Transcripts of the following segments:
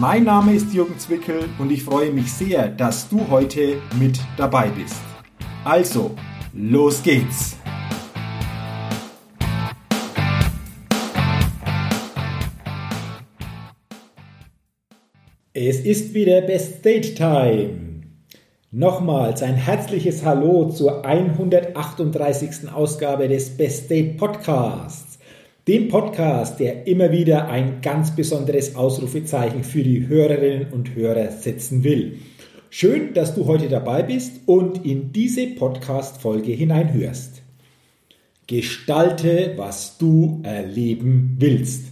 Mein Name ist Jürgen Zwickel und ich freue mich sehr, dass du heute mit dabei bist. Also, los geht's! Es ist wieder Best Date Time. Nochmals ein herzliches Hallo zur 138. Ausgabe des Best Date Podcasts dem Podcast, der immer wieder ein ganz besonderes Ausrufezeichen für die Hörerinnen und Hörer setzen will. Schön, dass du heute dabei bist und in diese Podcast-Folge hineinhörst. Gestalte, was du erleben willst.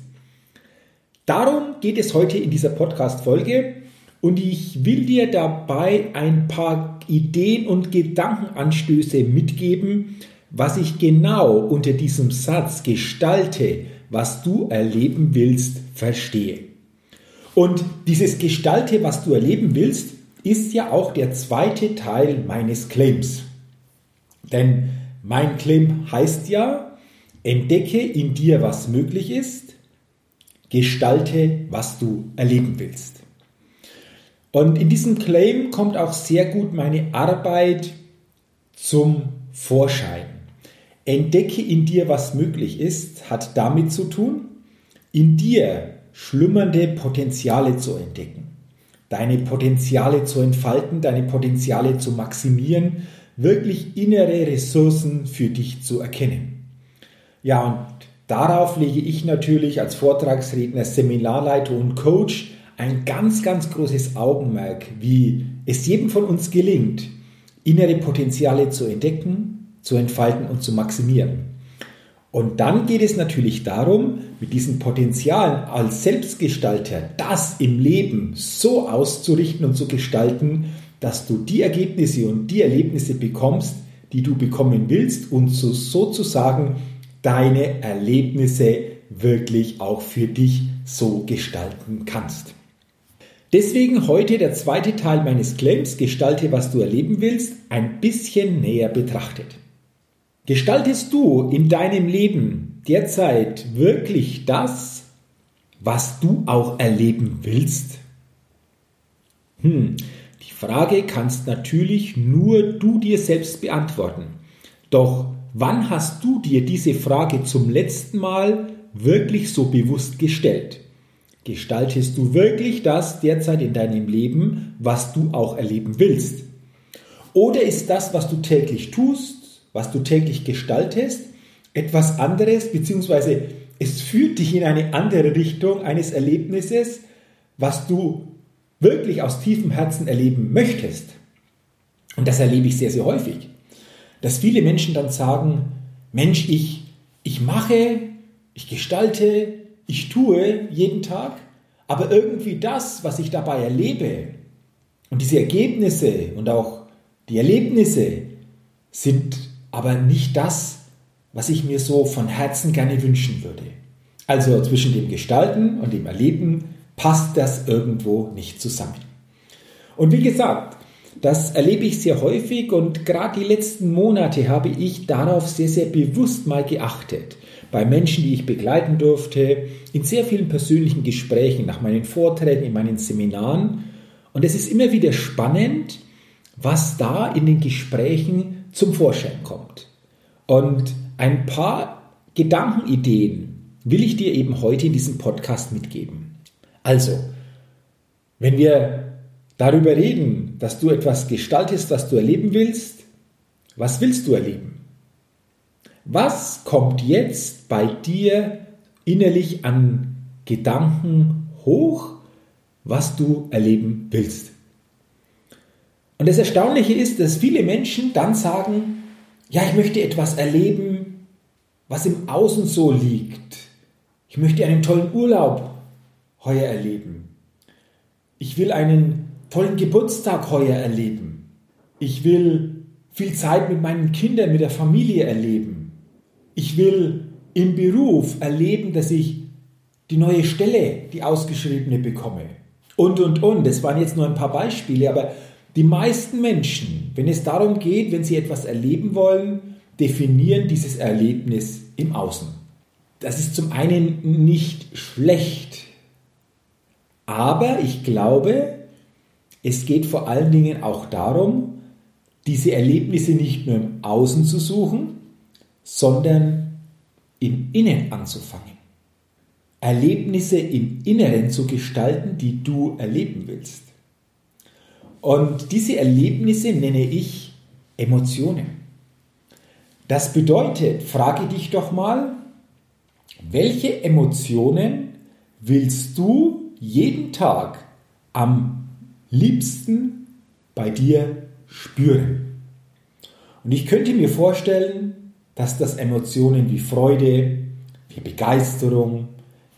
Darum geht es heute in dieser Podcast-Folge und ich will dir dabei ein paar Ideen und Gedankenanstöße mitgeben, was ich genau unter diesem Satz gestalte, was du erleben willst, verstehe. Und dieses Gestalte, was du erleben willst, ist ja auch der zweite Teil meines Claims. Denn mein Claim heißt ja, entdecke in dir, was möglich ist, gestalte, was du erleben willst. Und in diesem Claim kommt auch sehr gut meine Arbeit zum Vorschein. Entdecke in dir, was möglich ist, hat damit zu tun, in dir schlummernde Potenziale zu entdecken, deine Potenziale zu entfalten, deine Potenziale zu maximieren, wirklich innere Ressourcen für dich zu erkennen. Ja, und darauf lege ich natürlich als Vortragsredner, Seminarleiter und Coach ein ganz, ganz großes Augenmerk, wie es jedem von uns gelingt, innere Potenziale zu entdecken, zu entfalten und zu maximieren. Und dann geht es natürlich darum, mit diesen Potenzialen als Selbstgestalter das im Leben so auszurichten und zu gestalten, dass du die Ergebnisse und die Erlebnisse bekommst, die du bekommen willst und so sozusagen deine Erlebnisse wirklich auch für dich so gestalten kannst. Deswegen heute der zweite Teil meines Claims, gestalte, was du erleben willst, ein bisschen näher betrachtet. Gestaltest du in deinem Leben derzeit wirklich das, was du auch erleben willst? Hm, die Frage kannst natürlich nur du dir selbst beantworten. Doch wann hast du dir diese Frage zum letzten Mal wirklich so bewusst gestellt? Gestaltest du wirklich das derzeit in deinem Leben, was du auch erleben willst? Oder ist das, was du täglich tust, was du täglich gestaltest, etwas anderes, beziehungsweise es führt dich in eine andere Richtung eines Erlebnisses, was du wirklich aus tiefem Herzen erleben möchtest. Und das erlebe ich sehr, sehr häufig. Dass viele Menschen dann sagen, Mensch, ich, ich mache, ich gestalte, ich tue jeden Tag, aber irgendwie das, was ich dabei erlebe und diese Ergebnisse und auch die Erlebnisse sind aber nicht das, was ich mir so von Herzen gerne wünschen würde. Also zwischen dem Gestalten und dem Erleben passt das irgendwo nicht zusammen. Und wie gesagt, das erlebe ich sehr häufig und gerade die letzten Monate habe ich darauf sehr, sehr bewusst mal geachtet. Bei Menschen, die ich begleiten durfte, in sehr vielen persönlichen Gesprächen, nach meinen Vorträgen, in meinen Seminaren. Und es ist immer wieder spannend, was da in den Gesprächen zum Vorschein kommt. Und ein paar Gedankenideen will ich dir eben heute in diesem Podcast mitgeben. Also, wenn wir darüber reden, dass du etwas gestaltest, was du erleben willst, was willst du erleben? Was kommt jetzt bei dir innerlich an Gedanken hoch, was du erleben willst? Und das Erstaunliche ist, dass viele Menschen dann sagen, ja, ich möchte etwas erleben, was im Außen so liegt. Ich möchte einen tollen Urlaub heuer erleben. Ich will einen tollen Geburtstag heuer erleben. Ich will viel Zeit mit meinen Kindern, mit der Familie erleben. Ich will im Beruf erleben, dass ich die neue Stelle, die ausgeschriebene bekomme. Und, und, und. Das waren jetzt nur ein paar Beispiele, aber die meisten Menschen, wenn es darum geht, wenn sie etwas erleben wollen, definieren dieses Erlebnis im Außen. Das ist zum einen nicht schlecht, aber ich glaube, es geht vor allen Dingen auch darum, diese Erlebnisse nicht nur im Außen zu suchen, sondern im Innen anzufangen. Erlebnisse im Inneren zu gestalten, die du erleben willst. Und diese Erlebnisse nenne ich Emotionen. Das bedeutet, frage dich doch mal, welche Emotionen willst du jeden Tag am liebsten bei dir spüren? Und ich könnte mir vorstellen, dass das Emotionen wie Freude, wie Begeisterung,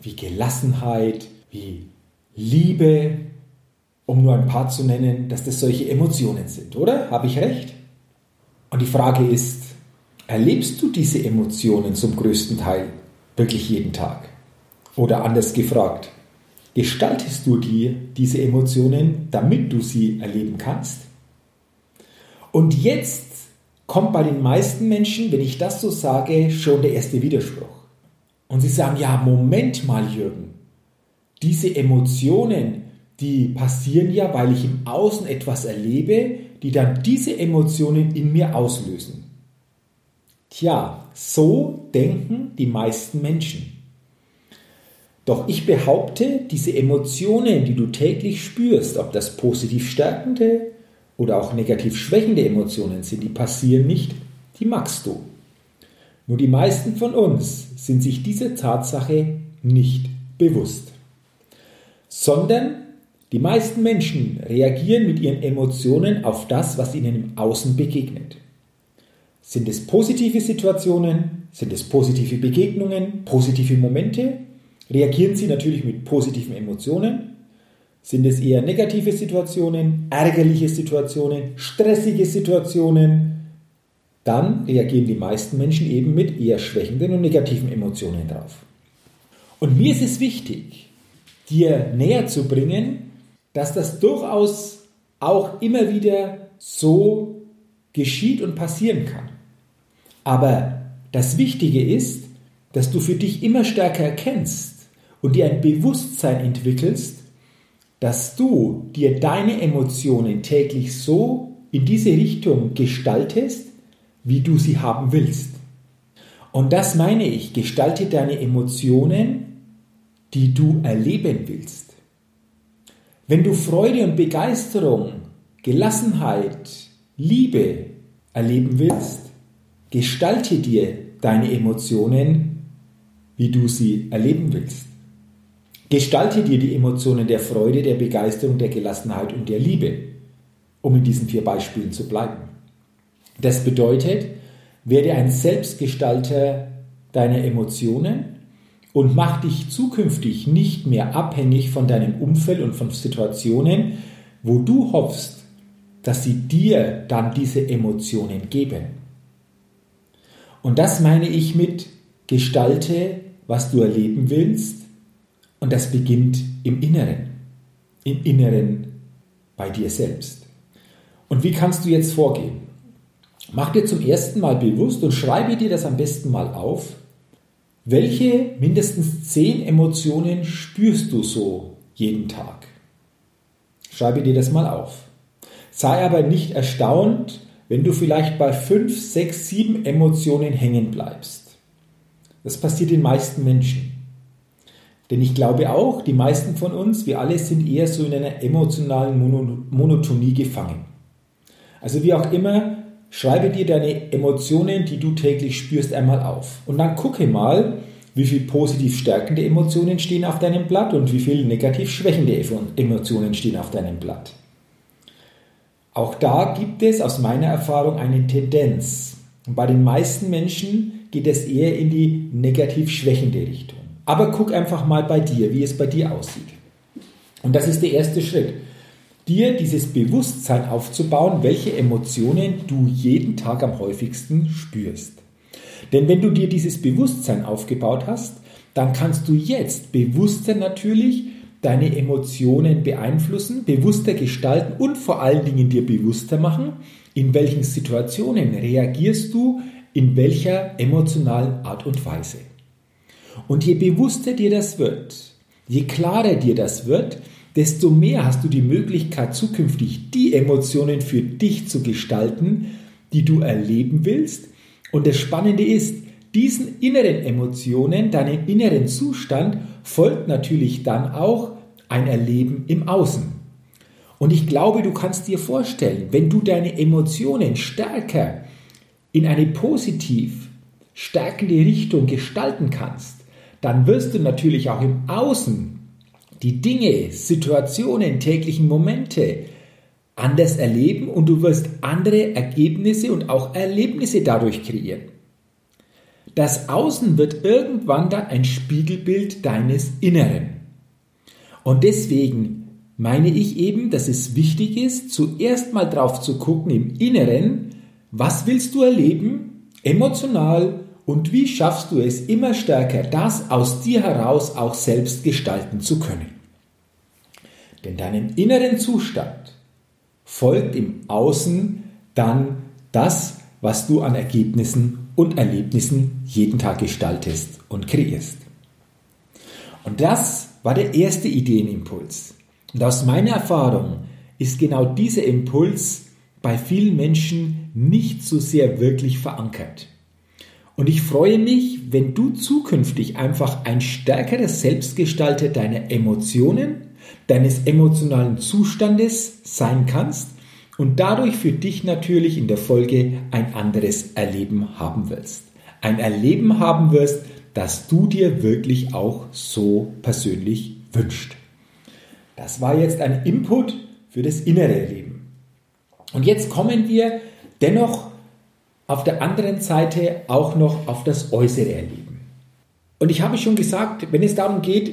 wie Gelassenheit, wie Liebe, um nur ein paar zu nennen, dass das solche Emotionen sind, oder? Habe ich recht? Und die Frage ist, erlebst du diese Emotionen zum größten Teil wirklich jeden Tag? Oder anders gefragt, gestaltest du dir diese Emotionen, damit du sie erleben kannst? Und jetzt kommt bei den meisten Menschen, wenn ich das so sage, schon der erste Widerspruch. Und sie sagen, ja, Moment mal, Jürgen, diese Emotionen, die passieren ja, weil ich im Außen etwas erlebe, die dann diese Emotionen in mir auslösen. Tja, so denken die meisten Menschen. Doch ich behaupte, diese Emotionen, die du täglich spürst, ob das positiv stärkende oder auch negativ schwächende Emotionen sind, die passieren nicht, die magst du. Nur die meisten von uns sind sich dieser Tatsache nicht bewusst, sondern die meisten Menschen reagieren mit ihren Emotionen auf das, was ihnen im Außen begegnet. Sind es positive Situationen? Sind es positive Begegnungen? Positive Momente? Reagieren sie natürlich mit positiven Emotionen? Sind es eher negative Situationen, ärgerliche Situationen, stressige Situationen, dann reagieren die meisten Menschen eben mit eher schwächenden und negativen Emotionen drauf. Und mir ist es wichtig, dir näher zu bringen, dass das durchaus auch immer wieder so geschieht und passieren kann. Aber das Wichtige ist, dass du für dich immer stärker erkennst und dir ein Bewusstsein entwickelst, dass du dir deine Emotionen täglich so in diese Richtung gestaltest, wie du sie haben willst. Und das meine ich, gestalte deine Emotionen, die du erleben willst. Wenn du Freude und Begeisterung, Gelassenheit, Liebe erleben willst, gestalte dir deine Emotionen, wie du sie erleben willst. Gestalte dir die Emotionen der Freude, der Begeisterung, der Gelassenheit und der Liebe, um in diesen vier Beispielen zu bleiben. Das bedeutet, werde ein Selbstgestalter deiner Emotionen und mach dich zukünftig nicht mehr abhängig von deinem Umfeld und von Situationen, wo du hoffst, dass sie dir dann diese Emotionen geben. Und das meine ich mit gestalte, was du erleben willst, und das beginnt im Inneren, im Inneren bei dir selbst. Und wie kannst du jetzt vorgehen? Mach dir zum ersten Mal bewusst und schreibe dir das am besten mal auf, welche mindestens zehn Emotionen spürst du so jeden Tag? Schreibe dir das mal auf. Sei aber nicht erstaunt, wenn du vielleicht bei fünf, sechs, sieben Emotionen hängen bleibst. Das passiert den meisten Menschen. Denn ich glaube auch, die meisten von uns, wir alle sind eher so in einer emotionalen Monotonie gefangen. Also wie auch immer, Schreibe dir deine Emotionen, die du täglich spürst, einmal auf. Und dann gucke mal, wie viele positiv stärkende Emotionen stehen auf deinem Blatt und wie viele negativ schwächende Emotionen stehen auf deinem Blatt. Auch da gibt es aus meiner Erfahrung eine Tendenz. Und bei den meisten Menschen geht es eher in die negativ schwächende Richtung. Aber guck einfach mal bei dir, wie es bei dir aussieht. Und das ist der erste Schritt. Dir dieses Bewusstsein aufzubauen, welche Emotionen du jeden Tag am häufigsten spürst. Denn wenn du dir dieses Bewusstsein aufgebaut hast, dann kannst du jetzt bewusster natürlich deine Emotionen beeinflussen, bewusster gestalten und vor allen Dingen dir bewusster machen, in welchen Situationen reagierst du in welcher emotionalen Art und Weise. Und je bewusster dir das wird, je klarer dir das wird, desto mehr hast du die Möglichkeit, zukünftig die Emotionen für dich zu gestalten, die du erleben willst. Und das Spannende ist, diesen inneren Emotionen, deinem inneren Zustand, folgt natürlich dann auch ein Erleben im Außen. Und ich glaube, du kannst dir vorstellen, wenn du deine Emotionen stärker in eine positiv stärkende Richtung gestalten kannst, dann wirst du natürlich auch im Außen die Dinge, Situationen, täglichen Momente anders erleben und du wirst andere Ergebnisse und auch Erlebnisse dadurch kreieren. Das Außen wird irgendwann dann ein Spiegelbild deines Inneren. Und deswegen meine ich eben, dass es wichtig ist, zuerst mal drauf zu gucken im Inneren, was willst du erleben, emotional und wie schaffst du es immer stärker, das aus dir heraus auch selbst gestalten zu können. Denn deinem inneren Zustand folgt im Außen dann das, was du an Ergebnissen und Erlebnissen jeden Tag gestaltest und kreierst. Und das war der erste Ideenimpuls. Und aus meiner Erfahrung ist genau dieser Impuls bei vielen Menschen nicht so sehr wirklich verankert. Und ich freue mich, wenn du zukünftig einfach ein stärkerer Selbstgestalter deiner Emotionen, deines emotionalen Zustandes sein kannst und dadurch für dich natürlich in der Folge ein anderes Erleben haben willst. Ein Erleben haben wirst, das du dir wirklich auch so persönlich wünscht. Das war jetzt ein Input für das innere Erleben. Und jetzt kommen wir dennoch auf der anderen Seite auch noch auf das äußere Erleben. Und ich habe schon gesagt, wenn es darum geht,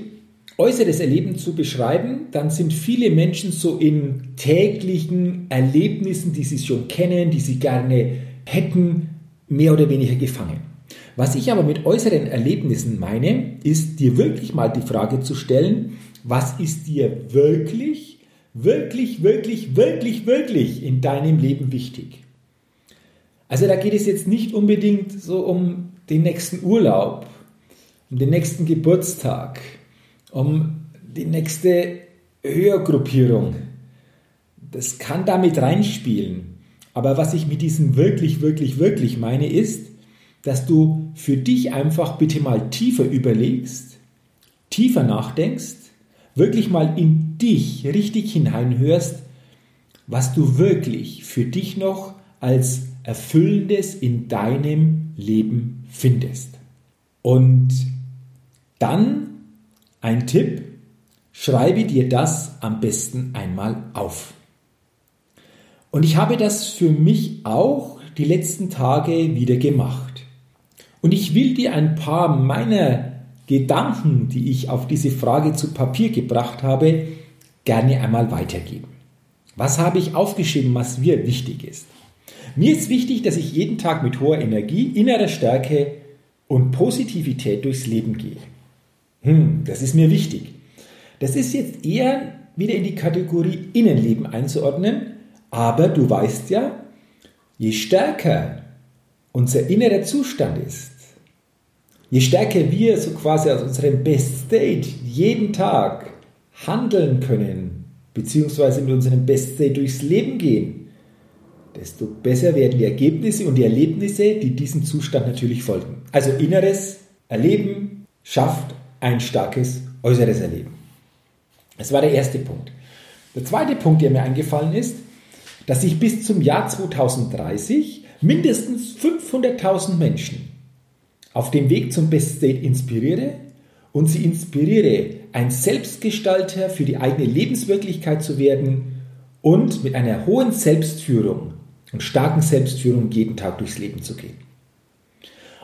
äußeres Erleben zu beschreiben, dann sind viele Menschen so in täglichen Erlebnissen, die sie schon kennen, die sie gerne hätten, mehr oder weniger gefangen. Was ich aber mit äußeren Erlebnissen meine, ist dir wirklich mal die Frage zu stellen, was ist dir wirklich, wirklich, wirklich, wirklich, wirklich in deinem Leben wichtig? Also da geht es jetzt nicht unbedingt so um den nächsten Urlaub, um den nächsten Geburtstag, um die nächste Höhergruppierung. Das kann damit reinspielen. Aber was ich mit diesem wirklich, wirklich, wirklich meine, ist, dass du für dich einfach bitte mal tiefer überlegst, tiefer nachdenkst, wirklich mal in dich richtig hineinhörst, was du wirklich für dich noch als Erfüllendes in deinem Leben findest. Und dann ein Tipp, schreibe dir das am besten einmal auf. Und ich habe das für mich auch die letzten Tage wieder gemacht. Und ich will dir ein paar meiner Gedanken, die ich auf diese Frage zu Papier gebracht habe, gerne einmal weitergeben. Was habe ich aufgeschrieben, was mir wichtig ist? Mir ist wichtig, dass ich jeden Tag mit hoher Energie, innerer Stärke und Positivität durchs Leben gehe. Hm, das ist mir wichtig. Das ist jetzt eher wieder in die Kategorie Innenleben einzuordnen, aber du weißt ja, je stärker unser innerer Zustand ist, je stärker wir so quasi aus unserem Best State jeden Tag handeln können, beziehungsweise mit unserem Best State durchs Leben gehen, desto besser werden die Ergebnisse und die Erlebnisse, die diesem Zustand natürlich folgen. Also inneres Erleben schafft ein starkes äußeres Erleben. Das war der erste Punkt. Der zweite Punkt, der mir eingefallen ist, dass ich bis zum Jahr 2030 mindestens 500.000 Menschen auf dem Weg zum Best State inspiriere und sie inspiriere, ein Selbstgestalter für die eigene Lebenswirklichkeit zu werden und mit einer hohen Selbstführung und starken Selbstführung jeden Tag durchs Leben zu gehen.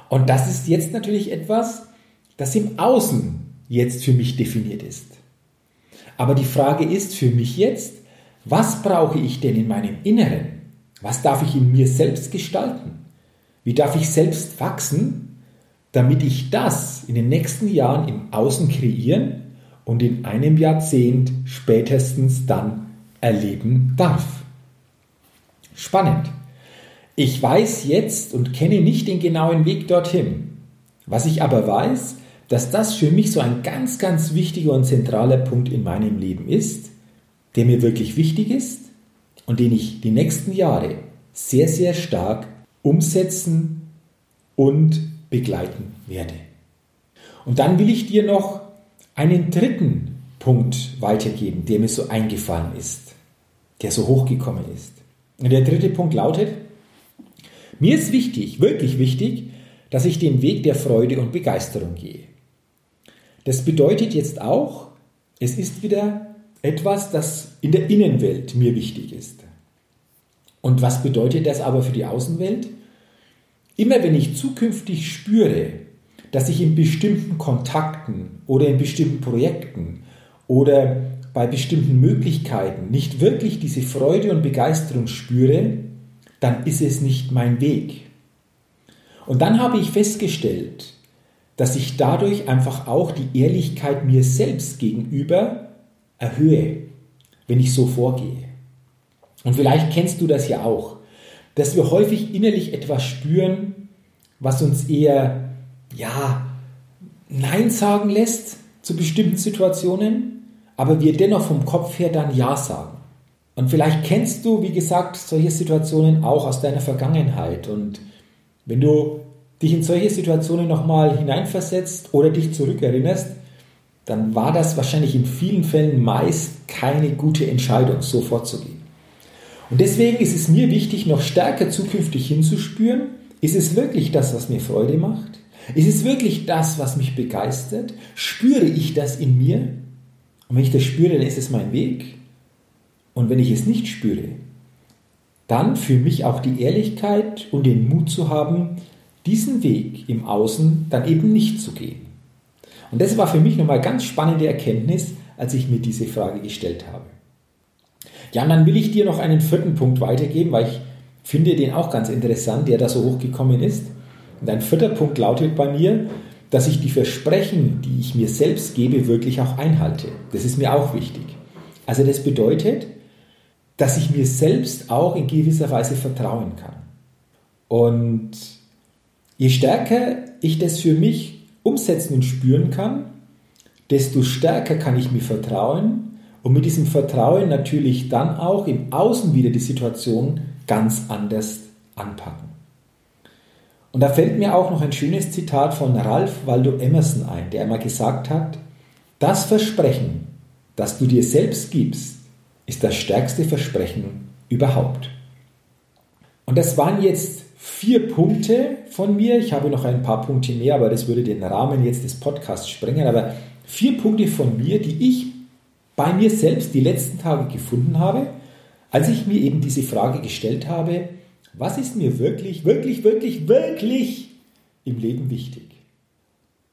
Und das ist jetzt natürlich etwas, das im Außen jetzt für mich definiert ist. Aber die Frage ist für mich jetzt, Was brauche ich denn in meinem Inneren? Was darf ich in mir selbst gestalten? Wie darf ich selbst wachsen, damit ich das in den nächsten Jahren im Außen kreieren und in einem Jahrzehnt spätestens dann erleben darf? Spannend. Ich weiß jetzt und kenne nicht den genauen Weg dorthin. Was ich aber weiß, dass das für mich so ein ganz, ganz wichtiger und zentraler Punkt in meinem Leben ist, der mir wirklich wichtig ist und den ich die nächsten Jahre sehr, sehr stark umsetzen und begleiten werde. Und dann will ich dir noch einen dritten Punkt weitergeben, der mir so eingefallen ist, der so hochgekommen ist. Der dritte Punkt lautet, mir ist wichtig, wirklich wichtig, dass ich den Weg der Freude und Begeisterung gehe. Das bedeutet jetzt auch, es ist wieder etwas, das in der Innenwelt mir wichtig ist. Und was bedeutet das aber für die Außenwelt? Immer wenn ich zukünftig spüre, dass ich in bestimmten Kontakten oder in bestimmten Projekten oder bei bestimmten Möglichkeiten nicht wirklich diese Freude und Begeisterung spüre, dann ist es nicht mein Weg. Und dann habe ich festgestellt, dass ich dadurch einfach auch die Ehrlichkeit mir selbst gegenüber erhöhe, wenn ich so vorgehe. Und vielleicht kennst du das ja auch, dass wir häufig innerlich etwas spüren, was uns eher, ja, Nein sagen lässt zu bestimmten Situationen, aber wir dennoch vom Kopf her dann Ja sagen. Und vielleicht kennst du, wie gesagt, solche Situationen auch aus deiner Vergangenheit. Und wenn du dich in solche Situationen nochmal hineinversetzt oder dich zurückerinnerst, dann war das wahrscheinlich in vielen Fällen meist keine gute Entscheidung, so vorzugehen. Und deswegen ist es mir wichtig, noch stärker zukünftig hinzuspüren, ist es wirklich das, was mir Freude macht? Ist es wirklich das, was mich begeistert? Spüre ich das in mir? Und wenn ich das spüre, dann ist es mein Weg. Und wenn ich es nicht spüre, dann für mich auch die Ehrlichkeit und den Mut zu haben, diesen Weg im Außen dann eben nicht zu gehen. Und das war für mich nochmal ganz spannende Erkenntnis, als ich mir diese Frage gestellt habe. Ja, und dann will ich dir noch einen vierten Punkt weitergeben, weil ich finde den auch ganz interessant, der da so hochgekommen ist. Und ein vierter Punkt lautet bei mir, dass ich die Versprechen, die ich mir selbst gebe, wirklich auch einhalte. Das ist mir auch wichtig. Also das bedeutet, dass ich mir selbst auch in gewisser Weise vertrauen kann. Und Je stärker ich das für mich umsetzen und spüren kann, desto stärker kann ich mir vertrauen und mit diesem Vertrauen natürlich dann auch im Außen wieder die Situation ganz anders anpacken. Und da fällt mir auch noch ein schönes Zitat von Ralph Waldo Emerson ein, der einmal gesagt hat, das Versprechen, das du dir selbst gibst, ist das stärkste Versprechen überhaupt. Und das waren jetzt vier Punkte von mir. Ich habe noch ein paar Punkte mehr, aber das würde den Rahmen jetzt des Podcasts sprengen. Aber vier Punkte von mir, die ich bei mir selbst die letzten Tage gefunden habe, als ich mir eben diese Frage gestellt habe, was ist mir wirklich, wirklich, wirklich, wirklich im Leben wichtig?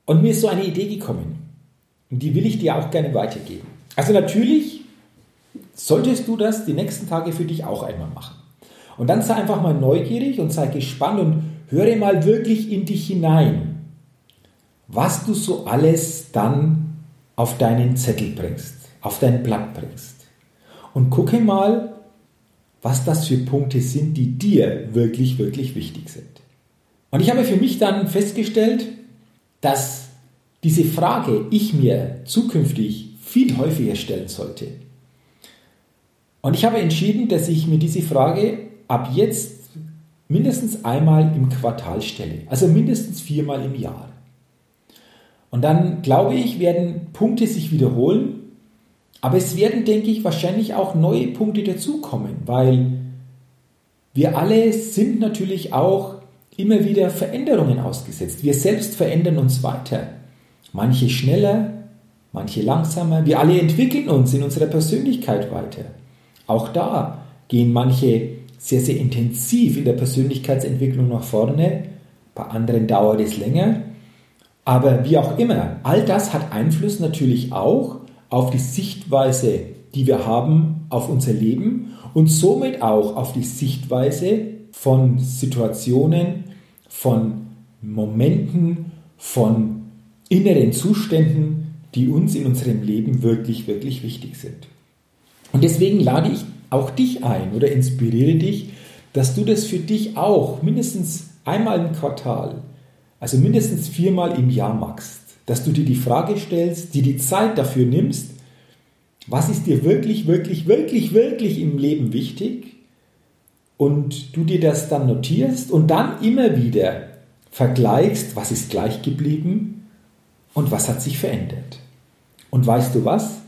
Und mir ist so eine Idee gekommen. Und die will ich dir auch gerne weitergeben. Also natürlich solltest du das die nächsten Tage für dich auch einmal machen. Und dann sei einfach mal neugierig und sei gespannt und höre mal wirklich in dich hinein, was du so alles dann auf deinen Zettel bringst, auf dein Blatt bringst. Und gucke mal, was das für Punkte sind, die dir wirklich, wirklich wichtig sind. Und ich habe für mich dann festgestellt, dass diese Frage ich mir zukünftig viel häufiger stellen sollte. Und ich habe entschieden, dass ich mir diese Frage ab jetzt mindestens einmal im Quartal stelle, also mindestens viermal im Jahr. Und dann glaube ich, werden Punkte sich wiederholen, aber es werden, denke ich, wahrscheinlich auch neue Punkte dazukommen, weil wir alle sind natürlich auch immer wieder Veränderungen ausgesetzt. Wir selbst verändern uns weiter. Manche schneller, manche langsamer. Wir alle entwickeln uns in unserer Persönlichkeit weiter. Auch da gehen manche sehr, sehr intensiv in der Persönlichkeitsentwicklung nach vorne, bei anderen dauert es länger. Aber wie auch immer, all das hat Einfluss natürlich auch auf die Sichtweise die wir haben auf unser Leben und somit auch auf die Sichtweise von Situationen, von Momenten, von inneren Zuständen, die uns in unserem Leben wirklich, wirklich wichtig sind. Und deswegen lade ich auch dich ein oder inspiriere dich, dass du das für dich auch mindestens einmal im Quartal, also mindestens viermal im Jahr machst. Dass du dir die Frage stellst, dir die Zeit dafür nimmst, was ist dir wirklich, wirklich, wirklich, wirklich im Leben wichtig und du dir das dann notierst und dann immer wieder vergleichst, was ist gleich geblieben und was hat sich verändert. Und weißt du was?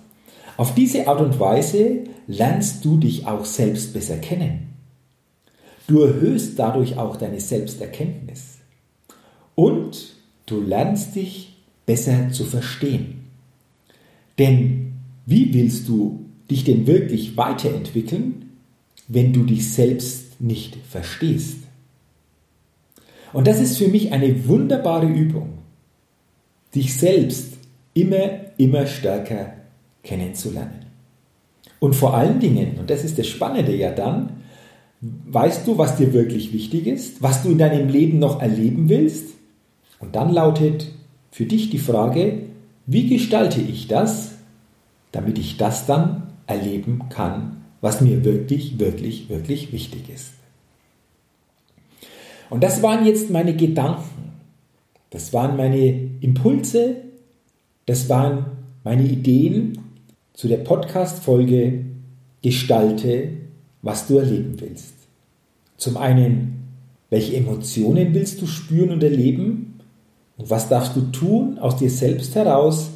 Auf diese Art und Weise lernst du dich auch selbst besser kennen. Du erhöhst dadurch auch deine Selbsterkenntnis. Und du lernst dich besser zu verstehen. Denn wie willst du dich denn wirklich weiterentwickeln, wenn du dich selbst nicht verstehst? Und das ist für mich eine wunderbare Übung, dich selbst immer, immer stärker kennenzulernen. Und vor allen Dingen, und das ist das Spannende ja dann, weißt du, was dir wirklich wichtig ist, was du in deinem Leben noch erleben willst? Und dann lautet für dich die Frage, wie gestalte ich das, damit ich das dann erleben kann, was mir wirklich, wirklich, wirklich wichtig ist. Und das waren jetzt meine Gedanken, das waren meine Impulse, das waren meine Ideen zu der Podcast-Folge Gestalte, was du erleben willst. Zum einen, welche Emotionen willst du spüren und erleben? Und was darfst du tun aus dir selbst heraus,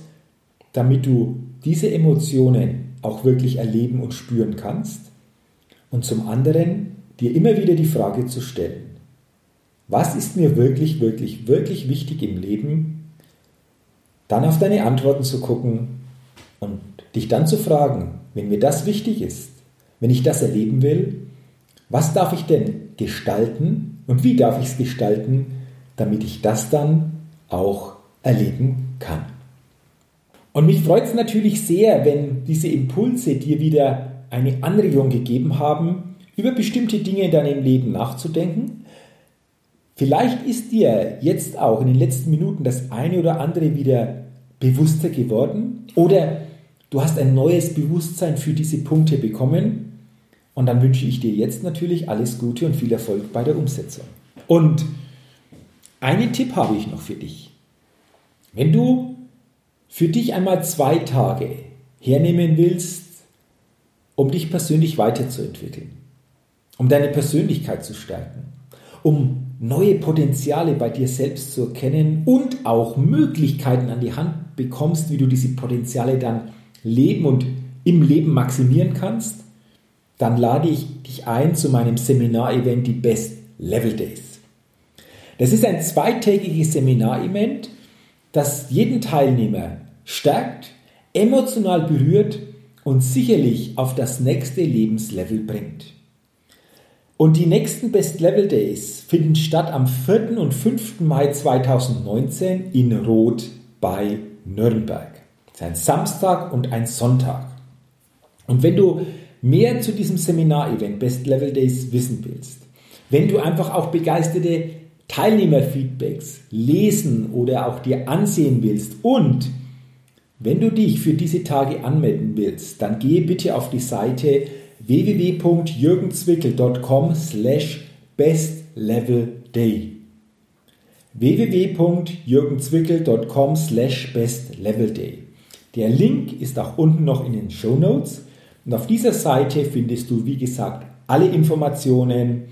damit du diese Emotionen auch wirklich erleben und spüren kannst? Und zum anderen, dir immer wieder die Frage zu stellen, was ist mir wirklich, wirklich, wirklich wichtig im Leben? Dann auf deine Antworten zu gucken und dich dann zu fragen, wenn mir das wichtig ist, wenn ich das erleben will, was darf ich denn gestalten und wie darf ich es gestalten, damit ich das dann auch erleben kann. Und mich freut es natürlich sehr, wenn diese Impulse dir wieder eine Anregung gegeben haben, über bestimmte Dinge in deinem Leben nachzudenken. Vielleicht ist dir jetzt auch in den letzten Minuten das eine oder andere wieder bewusster geworden oder du hast ein neues Bewusstsein für diese Punkte bekommen und dann wünsche ich dir jetzt natürlich alles Gute und viel Erfolg bei der Umsetzung. Und einen Tipp habe ich noch für dich. Wenn du für dich einmal zwei Tage hernehmen willst, um dich persönlich weiterzuentwickeln, um deine Persönlichkeit zu stärken, um neue Potenziale bei dir selbst zu erkennen und auch Möglichkeiten an die Hand bekommst, wie du diese Potenziale dann leben und im Leben maximieren kannst, dann lade ich dich ein zu meinem Seminarevent, die Best Level Days. Das ist ein zweitägiges Seminarevent, das jeden Teilnehmer stärkt, emotional berührt und sicherlich auf das nächste Lebenslevel bringt. Und die nächsten Best Level Days finden statt am 4. und 5. Mai 2019 in Roth bei Nürnberg. Das ist ein Samstag und ein Sonntag. Und wenn du mehr zu diesem Seminar-Event Best Level Days wissen willst, wenn du einfach auch begeisterte Teilnehmerfeedbacks lesen oder auch dir ansehen willst und wenn du dich für diese Tage anmelden willst, dann gehe bitte auf die Seite www.jürgenzwickel.com slash bestlevelday. www.jürgenzwickel.com slash bestlevelday. Der Link ist auch unten noch in den Show Notes und auf dieser Seite findest du, wie gesagt, alle Informationen,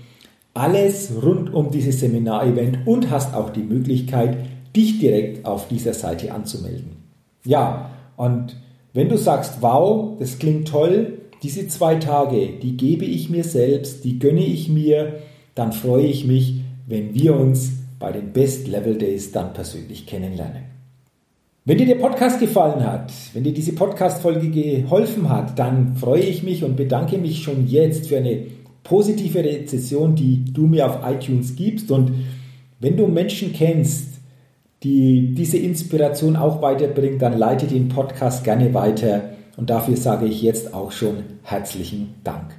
alles rund um dieses Seminarevent und hast auch die Möglichkeit, dich direkt auf dieser Seite anzumelden. Ja, und wenn du sagst, wow, das klingt toll, diese zwei Tage, die gebe ich mir selbst, die gönne ich mir, dann freue ich mich, wenn wir uns bei den Best Level Days dann persönlich kennenlernen. Wenn dir der Podcast gefallen hat, wenn dir diese Podcast-Folge geholfen hat, dann freue ich mich und bedanke mich schon jetzt für eine positive Rezession, die du mir auf iTunes gibst. Und wenn du Menschen kennst, die diese Inspiration auch weiterbringen, dann leite den Podcast gerne weiter und dafür sage ich jetzt auch schon herzlichen Dank.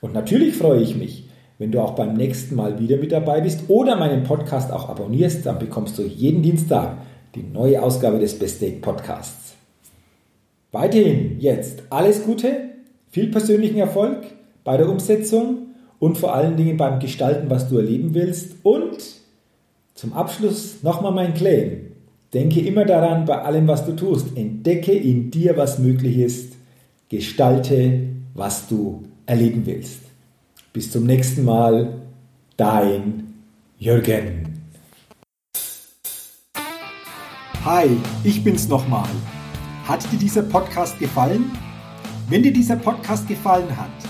Und natürlich freue ich mich, wenn du auch beim nächsten Mal wieder mit dabei bist oder meinen Podcast auch abonnierst, dann bekommst du jeden Dienstag die neue Ausgabe des Best Date Podcasts. Weiterhin jetzt alles Gute, viel persönlichen Erfolg bei der Umsetzung und vor allen Dingen beim Gestalten, was du erleben willst. Und zum Abschluss nochmal mein Claim. Denke immer daran, bei allem, was du tust, entdecke in dir, was möglich ist, gestalte, was du erleben willst. Bis zum nächsten Mal, dein Jürgen. Hi, ich bin's nochmal. Hat dir dieser Podcast gefallen? Wenn dir dieser Podcast gefallen hat,